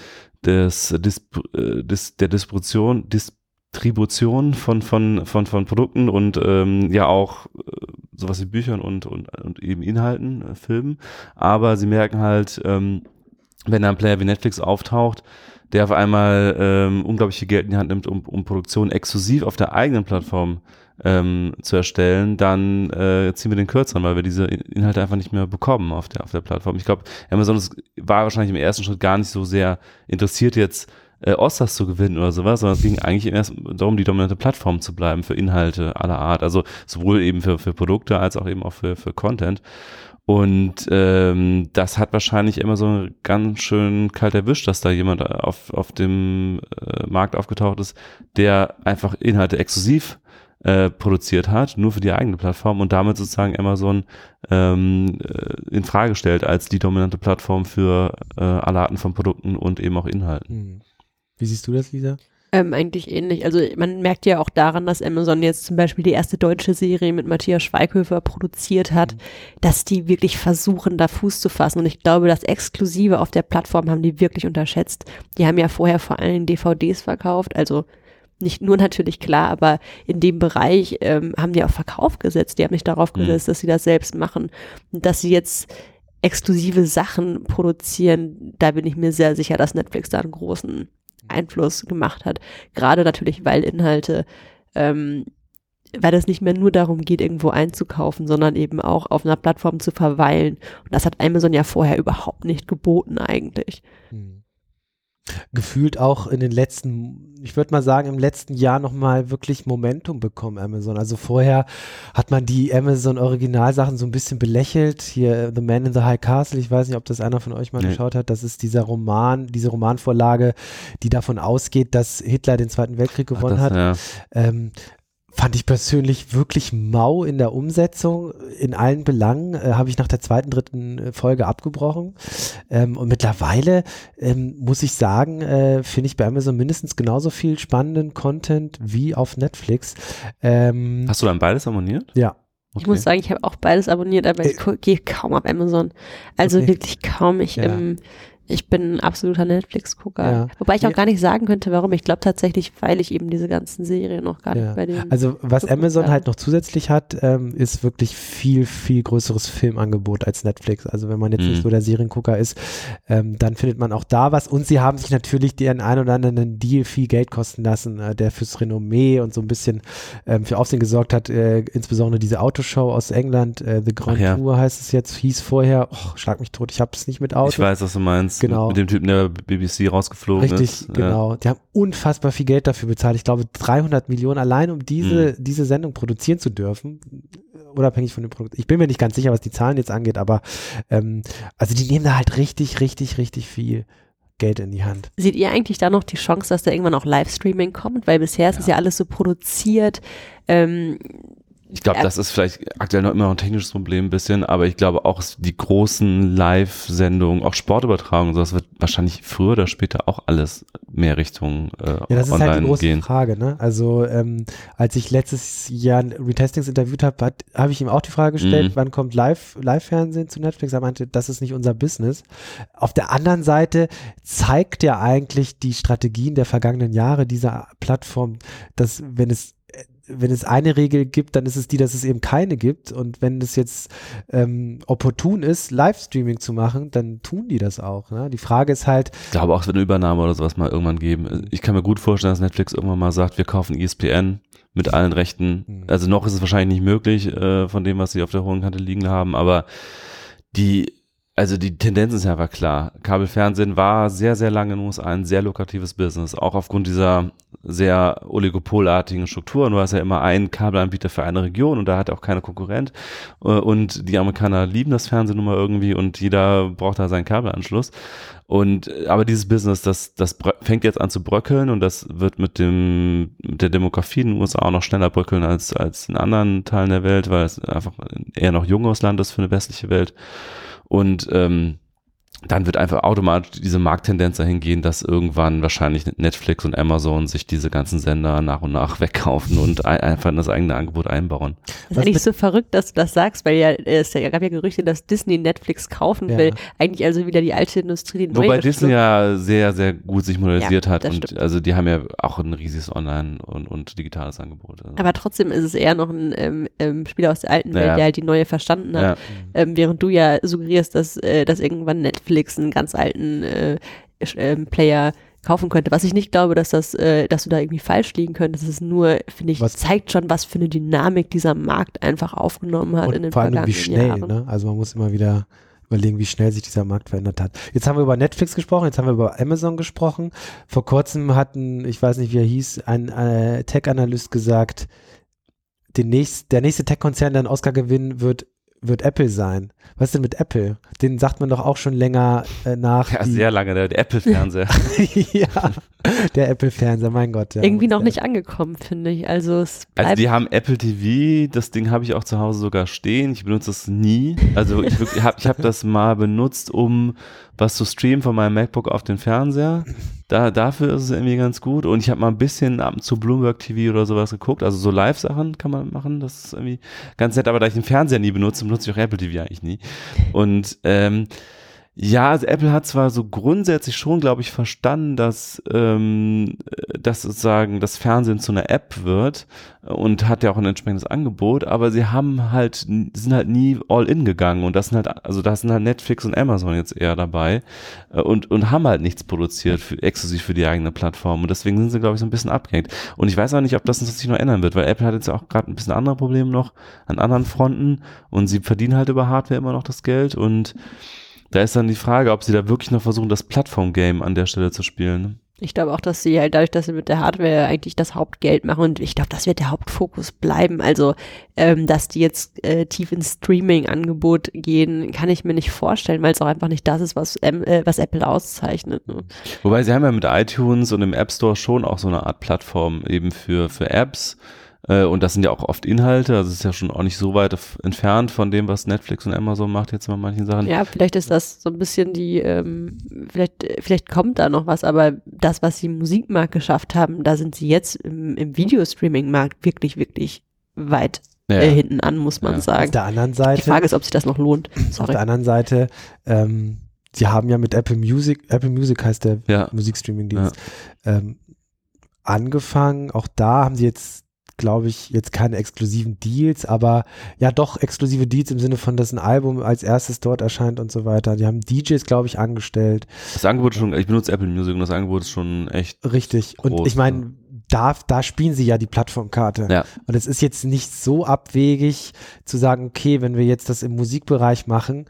des, des, äh, des, der Distribution, Distribution von, von, von, von Produkten und ähm, ja auch äh, sowas wie Büchern und, und, und eben Inhalten, äh, Filmen. Aber sie merken halt, ähm, wenn da ein Player wie Netflix auftaucht, der auf einmal ähm, unglaublich viel Geld in die Hand nimmt, um, um Produktionen exklusiv auf der eigenen Plattform ähm, zu erstellen, dann äh, ziehen wir den kürzeren, weil wir diese Inhalte einfach nicht mehr bekommen auf der, auf der Plattform. Ich glaube, Amazon war wahrscheinlich im ersten Schritt gar nicht so sehr interessiert jetzt, äh, Oscars zu gewinnen oder sowas, sondern es ging eigentlich erst darum, die dominante Plattform zu bleiben für Inhalte aller Art. Also sowohl eben für, für Produkte als auch eben auch für, für Content. Und ähm, das hat wahrscheinlich immer so ganz schön kalt erwischt, dass da jemand auf, auf dem äh, Markt aufgetaucht ist, der einfach Inhalte exklusiv äh, produziert hat, nur für die eigene Plattform und damit sozusagen Amazon ähm, äh, in Frage stellt als die dominante Plattform für äh, alle Arten von Produkten und eben auch Inhalten. Mhm. Wie siehst du das, Lisa? Ähm, eigentlich ähnlich. Also man merkt ja auch daran, dass Amazon jetzt zum Beispiel die erste deutsche Serie mit Matthias Schweighöfer produziert hat, mhm. dass die wirklich versuchen, da Fuß zu fassen. Und ich glaube, das Exklusive auf der Plattform haben die wirklich unterschätzt. Die haben ja vorher vor allem DVDs verkauft, also nicht nur natürlich klar, aber in dem Bereich ähm, haben die auf Verkauf gesetzt. Die haben nicht darauf mhm. gesetzt, mhm. dass sie das selbst machen. Und dass sie jetzt exklusive Sachen produzieren, da bin ich mir sehr sicher, dass Netflix da einen großen Einfluss gemacht hat. Gerade natürlich, weil Inhalte, ähm, weil es nicht mehr nur darum geht, irgendwo einzukaufen, sondern eben auch auf einer Plattform zu verweilen. Und das hat Amazon ja vorher überhaupt nicht geboten eigentlich. Hm gefühlt auch in den letzten, ich würde mal sagen, im letzten Jahr nochmal wirklich Momentum bekommen, Amazon. Also vorher hat man die Amazon Originalsachen so ein bisschen belächelt. Hier The Man in the High Castle, ich weiß nicht, ob das einer von euch mal nee. geschaut hat. Das ist dieser Roman, diese Romanvorlage, die davon ausgeht, dass Hitler den Zweiten Weltkrieg gewonnen Ach, das, hat. Ja. Ähm, Fand ich persönlich wirklich mau in der Umsetzung. In allen Belangen äh, habe ich nach der zweiten, dritten äh, Folge abgebrochen. Ähm, und mittlerweile ähm, muss ich sagen, äh, finde ich bei Amazon mindestens genauso viel spannenden Content wie auf Netflix. Ähm, Hast du dann beides abonniert? Ja. Okay. Ich muss sagen, ich habe auch beides abonniert, aber ich äh, gehe kaum auf Amazon. Also okay. wirklich kaum. Ich ja. ähm, ich bin ein absoluter Netflix-Gucker. Ja. Wobei ich auch gar nicht sagen könnte, warum. Ich glaube tatsächlich, weil ich eben diese ganzen Serien noch gar ja. nicht bei denen. Also, was Amazon habe. halt noch zusätzlich hat, ähm, ist wirklich viel, viel größeres Filmangebot als Netflix. Also, wenn man jetzt mhm. nicht so der Seriengucker ist, ähm, dann findet man auch da was. Und sie haben sich natürlich den einen oder anderen Deal viel Geld kosten lassen, äh, der fürs Renommee und so ein bisschen ähm, für Aufsehen gesorgt hat. Äh, insbesondere diese Autoshow aus England, äh, The Grand ja. Tour heißt es jetzt, hieß vorher, oh, schlag mich tot, ich habe es nicht mit Auto. Ich weiß, was du meinst genau. mit dem Typen, der BBC rausgeflogen Richtig, ist. Richtig, genau. Ja. Die haben unfassbar viel Geld dafür bezahlt. Ich glaube 300 Millionen allein, um diese, mhm. diese Sendung produzieren zu dürfen. Unabhängig von dem Produkt. Ich bin mir nicht ganz sicher, was die Zahlen jetzt angeht, aber ähm, also die nehmen da halt richtig, richtig, richtig viel Geld in die Hand. Seht ihr eigentlich da noch die Chance, dass da irgendwann auch Livestreaming kommt? Weil bisher ist es ja alles so produziert. Ähm, ich glaube, das ist vielleicht aktuell noch immer noch ein technisches Problem ein bisschen, aber ich glaube auch die großen Live-Sendungen, auch Sportübertragungen, das wird wahrscheinlich früher oder später auch alles mehr Richtung äh, Ja, das ist halt die große gehen. Frage, ne? Also ähm, als ich letztes Jahr Retestings interviewt habe, habe ich ihm auch die Frage gestellt, mhm. wann kommt Live, Live-Fernsehen zu Netflix? Er meinte, das ist nicht unser Business. Auf der anderen Seite zeigt ja eigentlich die Strategien der vergangenen Jahre dieser Plattform, dass wenn es wenn es eine Regel gibt, dann ist es die, dass es eben keine gibt. Und wenn es jetzt ähm, opportun ist, Livestreaming zu machen, dann tun die das auch. Ne? Die Frage ist halt. Ich glaube auch, es wird eine Übernahme oder sowas mal irgendwann geben. Ich kann mir gut vorstellen, dass Netflix irgendwann mal sagt, wir kaufen ESPN mit allen Rechten. Mhm. Also noch ist es wahrscheinlich nicht möglich, äh, von dem, was sie auf der hohen Kante liegen haben, aber die also die Tendenz ist ja einfach klar. Kabelfernsehen war sehr, sehr lange in den USA ein sehr lukratives Business, auch aufgrund dieser sehr oligopolartigen Strukturen. Du hast ja immer einen Kabelanbieter für eine Region und da hat auch keine Konkurrent. Äh, und die Amerikaner lieben das Fernsehen nun mal irgendwie und jeder braucht da seinen Kabelanschluss. Und äh, aber dieses Business, das, das fängt jetzt an zu bröckeln und das wird mit dem mit der Demografie in den USA auch noch schneller bröckeln als als in anderen Teilen der Welt, weil es einfach eher noch junges Land ist für eine westliche Welt. Und ähm, dann wird einfach automatisch diese Markttendenz dahin gehen, dass irgendwann wahrscheinlich Netflix und Amazon sich diese ganzen Sender nach und nach wegkaufen und ein, einfach in das eigene Angebot einbauen. Das ist eigentlich so verrückt, dass du das sagst, weil ja es ja, gab ja Gerüchte, dass Disney Netflix kaufen ja. will. Eigentlich also wieder die alte Industrie. Die Wobei Disney ja sehr, sehr gut sich modernisiert ja, hat und stimmt. also die haben ja auch ein riesiges Online- und, und digitales Angebot. Also. Aber trotzdem ist es eher noch ein ähm, ähm, Spieler aus der alten Welt, der halt die neue verstanden hat. Ähm, während du ja suggerierst, dass, äh, dass irgendwann Netflix Netflix einen ganz alten äh, äh, Player kaufen könnte. Was ich nicht glaube, dass das, äh, dass du da irgendwie falsch liegen könntest. Das ist nur, finde ich, was? zeigt schon, was für eine Dynamik dieser Markt einfach aufgenommen hat Und in den vor allem wie schnell, Jahren. Ne? Also man muss immer wieder überlegen, wie schnell sich dieser Markt verändert hat. Jetzt haben wir über Netflix gesprochen, jetzt haben wir über Amazon gesprochen. Vor kurzem hatten, ich weiß nicht, wie er hieß, ein äh, Tech-Analyst gesagt, den nächst, der nächste Tech-Konzern, der einen Oscar gewinnen wird, wird Apple sein. Was ist denn mit Apple? Den sagt man doch auch schon länger äh, nach. Ja, sehr lange, der, der Apple-Fernseher. ja, der Apple-Fernseher, mein Gott. Ja. Irgendwie noch nicht angekommen, finde ich. Also, es also die haben Apple TV, das Ding habe ich auch zu Hause sogar stehen. Ich benutze das nie. Also ich, ich habe ich hab das mal benutzt, um was zu streamen von meinem MacBook auf den Fernseher. Da, dafür ist es irgendwie ganz gut. Und ich habe mal ein bisschen ab und zu Bloomberg TV oder sowas geguckt. Also so Live-Sachen kann man machen. Das ist irgendwie ganz nett. Aber da ich den Fernseher nie benutze, benutze ich auch Apple TV eigentlich nie. Und ähm, Ja, also Apple hat zwar so grundsätzlich schon, glaube ich, verstanden, dass, ähm, dass sozusagen das Fernsehen zu einer App wird und hat ja auch ein entsprechendes Angebot, aber sie haben halt, sind halt nie all in gegangen und das sind halt, also da sind halt Netflix und Amazon jetzt eher dabei äh, und, und haben halt nichts produziert für, exklusiv für die eigene Plattform und deswegen sind sie, glaube ich, so ein bisschen abgehängt. Und ich weiß auch nicht, ob das sich noch ändern wird, weil Apple hat jetzt auch gerade ein bisschen andere Probleme noch an anderen Fronten und sie verdienen halt über Hardware immer noch das Geld und da ist dann die Frage, ob sie da wirklich noch versuchen, das Plattform-Game an der Stelle zu spielen. Ich glaube auch, dass sie halt dadurch, dass sie mit der Hardware eigentlich das Hauptgeld machen und ich glaube, das wird der Hauptfokus bleiben. Also, ähm, dass die jetzt äh, tief ins Streaming-Angebot gehen, kann ich mir nicht vorstellen, weil es auch einfach nicht das ist, was, äh, was Apple auszeichnet. Ne? Wobei sie haben ja mit iTunes und im App Store schon auch so eine Art Plattform eben für, für Apps und das sind ja auch oft Inhalte, also es ist ja schon auch nicht so weit entfernt von dem, was Netflix und Amazon macht jetzt bei manchen Sachen. Ja, vielleicht ist das so ein bisschen die, ähm, vielleicht, vielleicht kommt da noch was, aber das, was sie im Musikmarkt geschafft haben, da sind sie jetzt im, im Videostreaming-Markt wirklich, wirklich weit ja. äh, hinten an, muss man ja. sagen. Auf der anderen Seite. Die Frage ist, ob sich das noch lohnt. Sorry. Auf der anderen Seite, ähm, sie haben ja mit Apple Music, Apple Music heißt der ja. Musikstreaming-Dienst, ähm, angefangen. Auch da haben sie jetzt glaube ich, jetzt keine exklusiven Deals, aber ja doch exklusive Deals im Sinne von, dass ein Album als erstes dort erscheint und so weiter. Die haben DJs, glaube ich, angestellt. Das Angebot ist schon, ich benutze Apple Music und das Angebot ist schon echt. Richtig. Groß, und ich meine, da, da spielen sie ja die Plattformkarte. Ja. Und es ist jetzt nicht so abwegig zu sagen, okay, wenn wir jetzt das im Musikbereich machen,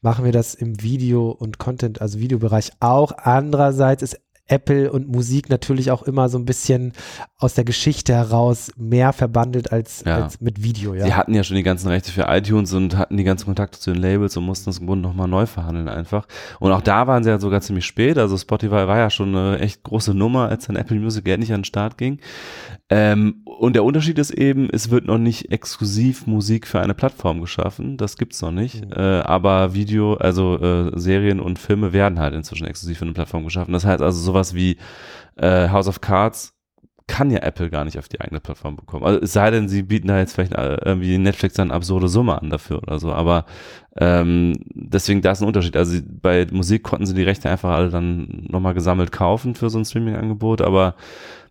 machen wir das im Video- und Content, also Videobereich auch. Andererseits ist Apple und Musik natürlich auch immer so ein bisschen aus der Geschichte heraus mehr verbandelt als, ja. als mit Video. Ja. Sie hatten ja schon die ganzen Rechte für iTunes und hatten die ganzen Kontakte zu den Labels und mussten das im Grunde nochmal neu verhandeln einfach. Und auch da waren sie ja sogar ziemlich spät. Also Spotify war ja schon eine echt große Nummer, als dann Apple Music endlich an den Start ging. Ähm, und der Unterschied ist eben, es wird noch nicht exklusiv Musik für eine Plattform geschaffen. Das gibt's noch nicht. Mhm. Äh, aber Video, also äh, Serien und Filme werden halt inzwischen exklusiv für eine Plattform geschaffen. Das heißt also sowas wie äh, House of Cards kann ja Apple gar nicht auf die eigene Plattform bekommen. Also es sei denn, sie bieten da jetzt vielleicht äh, irgendwie Netflix dann absurde Summe an dafür oder so. Aber ähm, deswegen da ist ein Unterschied. Also bei Musik konnten sie die Rechte einfach alle dann nochmal gesammelt kaufen für so ein Streaming-Angebot, aber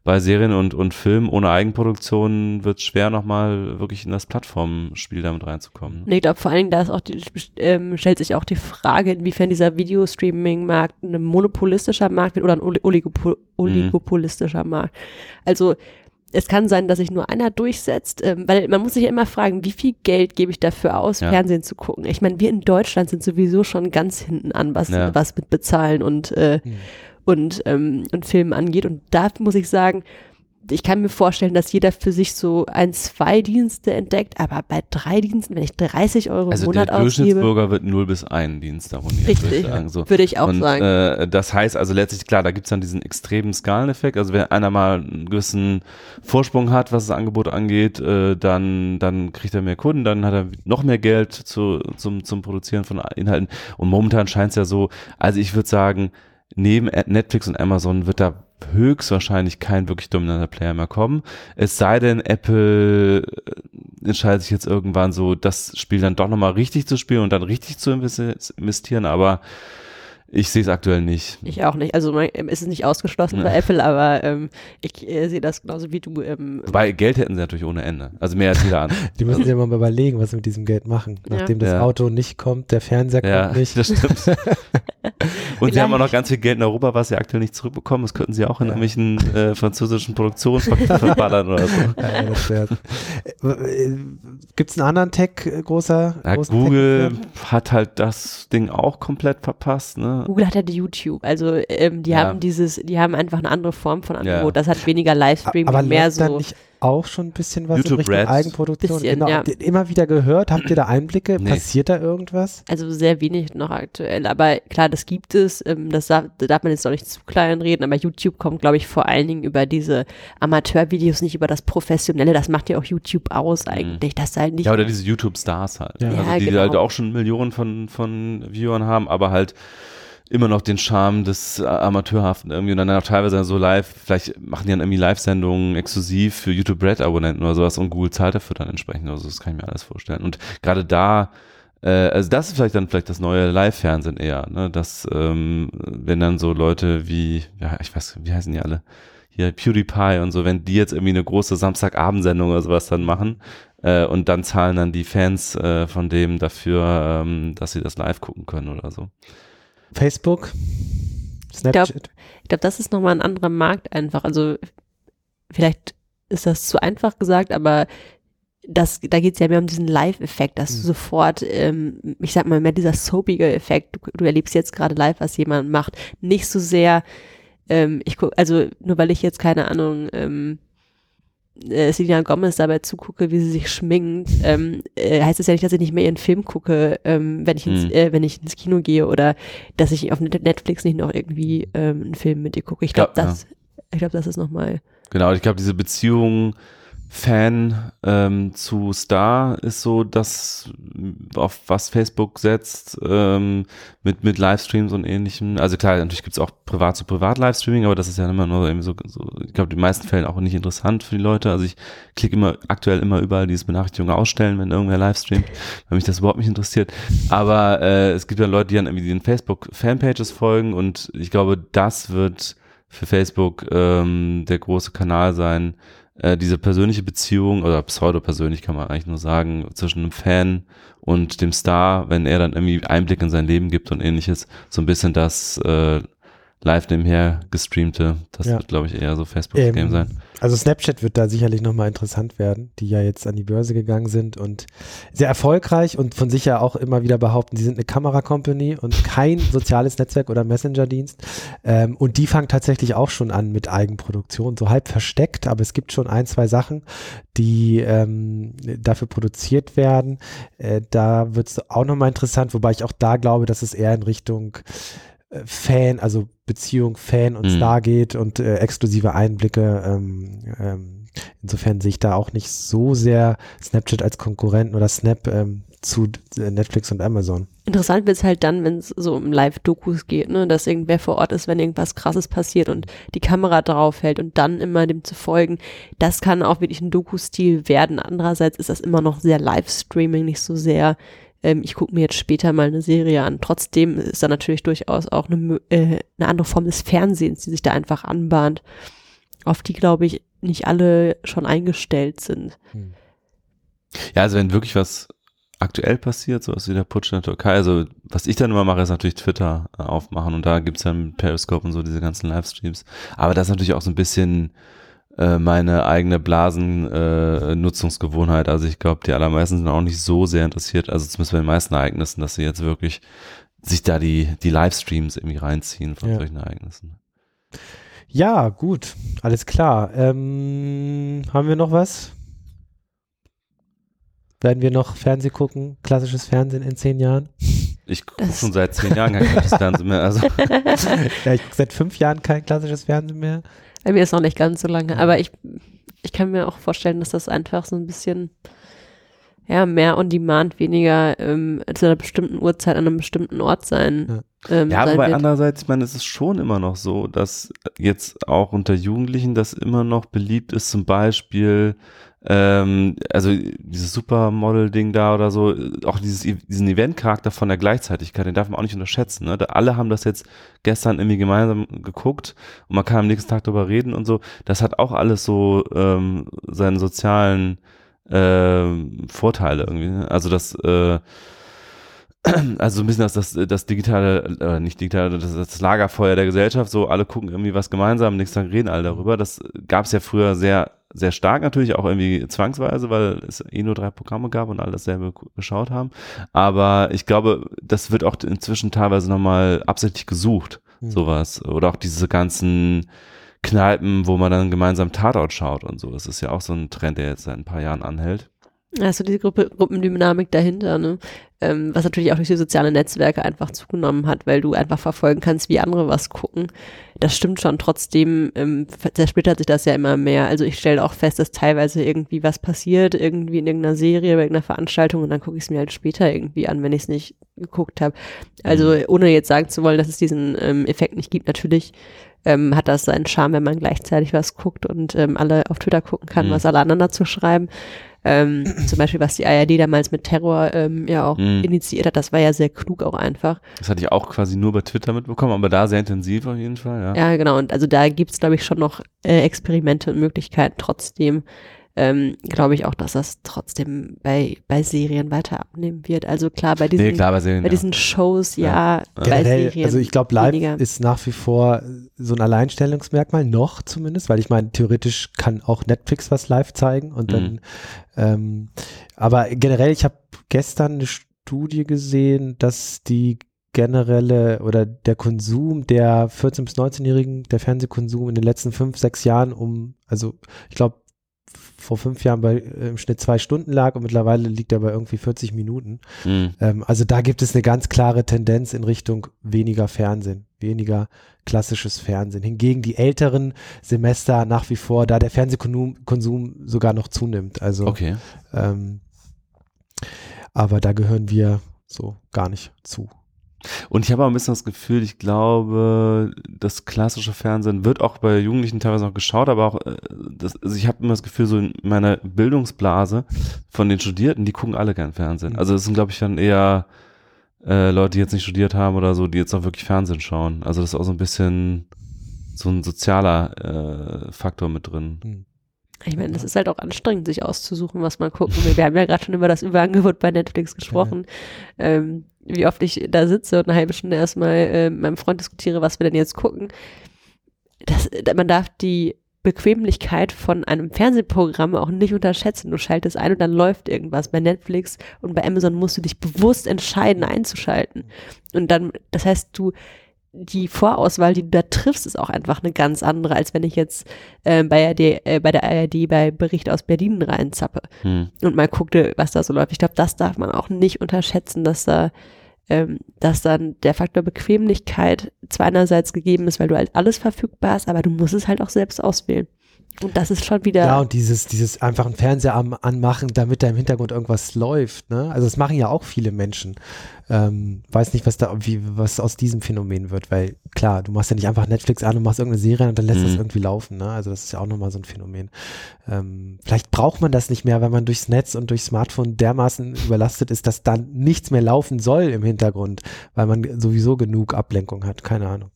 bei Serien und, und Filmen ohne Eigenproduktion wird es schwer, nochmal wirklich in das Plattformspiel damit reinzukommen. Nee, ich glaube vor allen Dingen, da ist auch die, ähm, stellt sich auch die Frage, inwiefern dieser Videostreaming-Markt ein monopolistischer Markt wird oder ein Oligopol mhm. oligopolistischer mhm. Markt. Also es kann sein, dass sich nur einer durchsetzt, ähm, weil man muss sich ja immer fragen, wie viel Geld gebe ich dafür aus, ja. Fernsehen zu gucken. Ich meine, wir in Deutschland sind sowieso schon ganz hinten an, was, ja. was mit Bezahlen und äh, mhm und, ähm, und Filmen angeht. Und da muss ich sagen, ich kann mir vorstellen, dass jeder für sich so ein, zwei Dienste entdeckt, aber bei drei Diensten, wenn ich 30 Euro also im Monat ausgebe. Also der Durchschnittsbürger wird 0 bis 1 Dienst abonnieren. Richtig, würde ich, so. würde ich auch und, sagen. Äh, das heißt also letztlich, klar, da gibt es dann diesen extremen Skaleneffekt. Also wenn einer mal einen gewissen Vorsprung hat, was das Angebot angeht, äh, dann, dann kriegt er mehr Kunden, dann hat er noch mehr Geld zu, zum, zum Produzieren von Inhalten. Und momentan scheint es ja so, also ich würde sagen, neben Netflix und Amazon wird da höchstwahrscheinlich kein wirklich dominanter Player mehr kommen. Es sei denn, Apple äh, entscheidet sich jetzt irgendwann so, das Spiel dann doch nochmal richtig zu spielen und dann richtig zu investieren, aber ich sehe es aktuell nicht. Ich auch nicht. Also ist es nicht ausgeschlossen ja. bei Apple, aber ähm, ich äh, sehe das genauso wie du. Ähm, Wobei Geld hätten sie natürlich ohne Ende. Also mehr als jeder andere. Die müssen sich mal überlegen, was sie mit diesem Geld machen. Nachdem ja. das ja. Auto nicht kommt, der Fernseher ja, kommt nicht. Das stimmt. Und sie haben auch noch ganz viel Geld in Europa, was sie aktuell nicht zurückbekommen. Das könnten sie auch in irgendwelchen äh, französischen Produktionen verballern oder so. Ja, äh, Gibt es einen anderen Tech äh, großer? Ja, Google hat halt das Ding auch komplett verpasst. Ne? Google hat ja die YouTube. Also ähm, die ja. haben dieses, die haben einfach eine andere Form von Angebot. Ja. Das hat weniger Livestream, aber mehr so. Nicht auch schon ein bisschen was YouTube in Richtung Red. Eigenproduktion? Bisschen, genau, ja. Immer wieder gehört? Habt ihr da Einblicke? Nee. Passiert da irgendwas? Also sehr wenig noch aktuell. Aber klar, das gibt es. Ähm, das darf, da darf man jetzt noch nicht zu klein reden. Aber YouTube kommt, glaube ich, vor allen Dingen über diese Amateurvideos, nicht über das Professionelle. Das macht ja auch YouTube aus mhm. eigentlich. Das halt nicht. Ja, oder diese YouTube-Stars halt. Ja. Also die, genau. halt auch schon Millionen von, von Viewern haben, aber halt immer noch den Charme des äh, Amateurhaften irgendwie und dann auch teilweise so live, vielleicht machen die dann irgendwie Live-Sendungen exklusiv für YouTube Red Abonnenten oder sowas und Google zahlt dafür dann entsprechend. Also das kann ich mir alles vorstellen. Und gerade da äh, also das ist vielleicht dann vielleicht das neue Live-Fernsehen eher, ne? Dass, ähm, wenn dann so Leute wie, ja, ich weiß, wie heißen die alle? Hier PewDiePie und so, wenn die jetzt irgendwie eine große Samstagabendsendung oder sowas dann machen, äh, und dann zahlen dann die Fans äh, von dem dafür, ähm, dass sie das live gucken können oder so. Facebook, Snapchat. Ich glaube, glaub, das ist nochmal ein anderer Markt einfach. Also vielleicht ist das zu einfach gesagt, aber das, da geht es ja mehr um diesen Live-Effekt, dass mhm. du sofort, ähm, ich sag mal, mehr dieser soapige Effekt, du, du erlebst jetzt gerade live, was jemand macht, nicht so sehr, ähm, ich guck, also nur weil ich jetzt keine Ahnung, ähm, äh, Selena Gomez dabei zugucke, wie sie sich schminkt, ähm, äh, heißt es ja nicht, dass ich nicht mehr ihren Film gucke, ähm, wenn ich ins, mhm. äh, wenn ich ins Kino gehe oder dass ich auf Netflix nicht noch irgendwie ähm, einen Film mit ihr gucke. Ich glaube, das, ja. ich glaube, das ist nochmal. Genau, ich glaube, diese Beziehung Fan ähm, zu Star ist so das, auf was Facebook setzt, ähm, mit, mit Livestreams und ähnlichem. Also klar, natürlich gibt's auch privat zu privat Livestreaming, aber das ist ja immer nur irgendwie so, so ich glaube, den meisten Fällen auch nicht interessant für die Leute. Also ich klicke immer aktuell immer überall diese Benachrichtigung ausstellen, wenn irgendwer Livestreamt, weil mich das überhaupt nicht interessiert. Aber äh, es gibt ja Leute, die dann irgendwie den Facebook-Fanpages folgen und ich glaube, das wird für Facebook ähm, der große Kanal sein, äh, diese persönliche Beziehung oder pseudo-persönlich kann man eigentlich nur sagen, zwischen einem Fan und dem Star, wenn er dann irgendwie Einblick in sein Leben gibt und ähnliches, so ein bisschen das äh, live nebenher gestreamte, das ja. wird, glaube ich, eher so Facebook-Game ähm, sein. Also Snapchat wird da sicherlich nochmal interessant werden, die ja jetzt an die Börse gegangen sind und sehr erfolgreich und von sich ja auch immer wieder behaupten, sie sind eine Kamera-Company und kein soziales Netzwerk oder Messenger-Dienst. Ähm, und die fangen tatsächlich auch schon an mit Eigenproduktion, so halb versteckt, aber es gibt schon ein, zwei Sachen, die ähm, dafür produziert werden. Äh, da wird es auch nochmal interessant, wobei ich auch da glaube, dass es eher in Richtung Fan, also Beziehung Fan und mhm. Star geht und äh, exklusive Einblicke. Ähm, ähm, insofern sehe ich da auch nicht so sehr Snapchat als Konkurrenten oder Snap ähm, zu äh, Netflix und Amazon. Interessant wird es halt dann, wenn es so um Live-Dokus geht, ne, dass irgendwer vor Ort ist, wenn irgendwas krasses passiert und die Kamera drauf hält und dann immer dem zu folgen. Das kann auch wirklich ein Doku-Stil werden. Andererseits ist das immer noch sehr Livestreaming, nicht so sehr ähm, ich gucke mir jetzt später mal eine Serie an. Trotzdem ist da natürlich durchaus auch eine, äh, eine andere Form des Fernsehens, die sich da einfach anbahnt, auf die, glaube ich, nicht alle schon eingestellt sind. Hm. Ja, also wenn wirklich was aktuell passiert, so was wie der Putsch in der Türkei, also was ich dann immer mache, ist natürlich Twitter äh, aufmachen und da gibt's dann Periscope und so diese ganzen Livestreams. Aber das ist natürlich auch so ein bisschen äh, meine eigene Blasennutzungsgewohnheit. Äh, also ich glaube, die allermeisten sind auch nicht so sehr interessiert, also zumindest bei den meisten Ereignissen, dass sie jetzt wirklich sich da die, die Livestreams irgendwie reinziehen von ja. solchen Ereignissen. Ja, gut, alles klar. Ähm, haben wir noch was? Werden wir noch Fernseh gucken? Klassisches Fernsehen in zehn Jahren? Ich gucke schon seit zehn Jahren kein klassisches Fernsehen mehr. Also. ja, ich gucke seit fünf Jahren kein klassisches Fernsehen mehr. Bei mir ist noch nicht ganz so lange, aber ich, ich kann mir auch vorstellen, dass das einfach so ein bisschen ja, mehr on demand, weniger ähm, zu einer bestimmten Uhrzeit an einem bestimmten Ort sein. Ja, ähm, ja aber andererseits, ich meine, es ist schon immer noch so, dass jetzt auch unter Jugendlichen das immer noch beliebt ist, zum Beispiel ähm, also dieses Supermodel-Ding da oder so, auch dieses, diesen Event-Charakter von der Gleichzeitigkeit, den darf man auch nicht unterschätzen. Ne? Da alle haben das jetzt gestern irgendwie gemeinsam geguckt und man kann am nächsten Tag darüber reden und so. Das hat auch alles so ähm, seinen sozialen äh, Vorteile irgendwie. Ne? Also das äh, also so ein bisschen das, das, das digitale, äh, nicht digitale, das, das Lagerfeuer der Gesellschaft, so alle gucken irgendwie was gemeinsam, nächsten Tag reden alle darüber. Das gab es ja früher sehr sehr stark natürlich, auch irgendwie zwangsweise, weil es eh nur drei Programme gab und alle dasselbe geschaut haben. Aber ich glaube, das wird auch inzwischen teilweise nochmal absichtlich gesucht, mhm. sowas. Oder auch diese ganzen Kneipen, wo man dann gemeinsam Tatort schaut und so. Das ist ja auch so ein Trend, der jetzt seit ein paar Jahren anhält. Also diese Gruppe, Gruppendynamik dahinter, ne? Ähm, was natürlich auch durch die sozialen Netzwerke einfach zugenommen hat, weil du einfach verfolgen kannst, wie andere was gucken. Das stimmt schon. Trotzdem ähm, zersplittert sich das ja immer mehr. Also ich stelle auch fest, dass teilweise irgendwie was passiert, irgendwie in irgendeiner Serie, bei irgendeiner Veranstaltung und dann gucke ich es mir halt später irgendwie an, wenn ich es nicht geguckt habe. Also mhm. ohne jetzt sagen zu wollen, dass es diesen ähm, Effekt nicht gibt, natürlich ähm, hat das seinen Charme, wenn man gleichzeitig was guckt und ähm, alle auf Twitter gucken kann, mhm. was alle anderen dazu schreiben. Ähm, zum Beispiel, was die ARD damals mit Terror ähm, ja auch mhm. initiiert hat, das war ja sehr klug auch einfach. Das hatte ich auch quasi nur bei Twitter mitbekommen, aber da sehr intensiv auf jeden Fall, ja. Ja, genau. Und also da gibt es, glaube ich, schon noch äh, Experimente und Möglichkeiten trotzdem ähm, glaube ich auch, dass das trotzdem bei, bei Serien weiter abnehmen wird. Also klar, bei diesen, nee, klar, bei, Serien, bei diesen Shows, ja, ja. bei Generell, Serien. Also ich glaube, Live weniger. ist nach wie vor so ein Alleinstellungsmerkmal, noch zumindest, weil ich meine, theoretisch kann auch Netflix was live zeigen und dann, mhm. ähm, aber generell, ich habe gestern eine Studie gesehen, dass die generelle oder der Konsum der 14- bis 19-Jährigen, der Fernsehkonsum in den letzten fünf, sechs Jahren um, also ich glaube, vor fünf Jahren bei äh, im Schnitt zwei Stunden lag und mittlerweile liegt er bei irgendwie 40 Minuten. Mhm. Ähm, also da gibt es eine ganz klare Tendenz in Richtung weniger Fernsehen, weniger klassisches Fernsehen. Hingegen die älteren Semester nach wie vor, da der Fernsehkonsum sogar noch zunimmt. Also okay. ähm, aber da gehören wir so gar nicht zu. Und ich habe auch ein bisschen das Gefühl, ich glaube, das klassische Fernsehen wird auch bei Jugendlichen teilweise noch geschaut, aber auch, äh, das, also ich habe immer das Gefühl, so in meiner Bildungsblase von den Studierten, die gucken alle gern Fernsehen. Also das sind, glaube ich, dann eher äh, Leute, die jetzt nicht studiert haben oder so, die jetzt auch wirklich Fernsehen schauen. Also das ist auch so ein bisschen so ein sozialer äh, Faktor mit drin. Mhm. Ich meine, es ist halt auch anstrengend, sich auszusuchen, was man gucken will. Wir haben ja gerade schon über das Überangebot bei Netflix gesprochen. Ja. Ähm, wie oft ich da sitze und eine halbe Stunde erstmal äh, mit meinem Freund diskutiere, was wir denn jetzt gucken. Das, man darf die Bequemlichkeit von einem Fernsehprogramm auch nicht unterschätzen. Du schaltest ein und dann läuft irgendwas. Bei Netflix und bei Amazon musst du dich bewusst entscheiden, einzuschalten. Und dann, das heißt, du die Vorauswahl, die du da triffst, ist auch einfach eine ganz andere, als wenn ich jetzt äh, bei, ARD, äh, bei der ARD bei Bericht aus Berlin reinzappe hm. und mal guckte, was da so läuft. Ich glaube, das darf man auch nicht unterschätzen, dass da ähm, dass dann der Faktor Bequemlichkeit zwar einerseits gegeben ist, weil du halt alles verfügbar hast, aber du musst es halt auch selbst auswählen. Und das ist schon wieder. Ja, und dieses, dieses einfach einen Fernseher anmachen, damit da im Hintergrund irgendwas läuft. Ne? Also das machen ja auch viele Menschen. Ähm, weiß nicht, was da, wie, was aus diesem Phänomen wird, weil klar, du machst ja nicht einfach Netflix an und machst irgendeine Serie und dann lässt mhm. das irgendwie laufen. Ne? Also das ist ja auch nochmal so ein Phänomen. Ähm, vielleicht braucht man das nicht mehr, wenn man durchs Netz und durchs Smartphone dermaßen überlastet ist, dass dann nichts mehr laufen soll im Hintergrund, weil man sowieso genug Ablenkung hat. Keine Ahnung.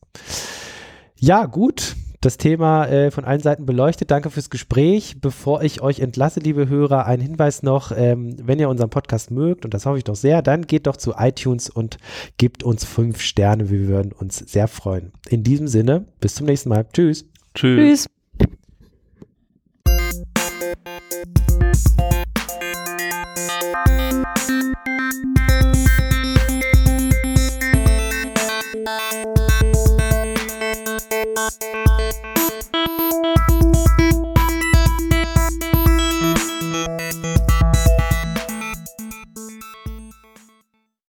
Ja, gut das Thema äh, von allen Seiten beleuchtet. Danke fürs Gespräch. Bevor ich euch entlasse, liebe Hörer, ein Hinweis noch, ähm, wenn ihr unseren Podcast mögt, und das hoffe ich doch sehr, dann geht doch zu iTunes und gebt uns fünf Sterne. Wir würden uns sehr freuen. In diesem Sinne, bis zum nächsten Mal. Tschüss. Tschüss. Tschüss. Música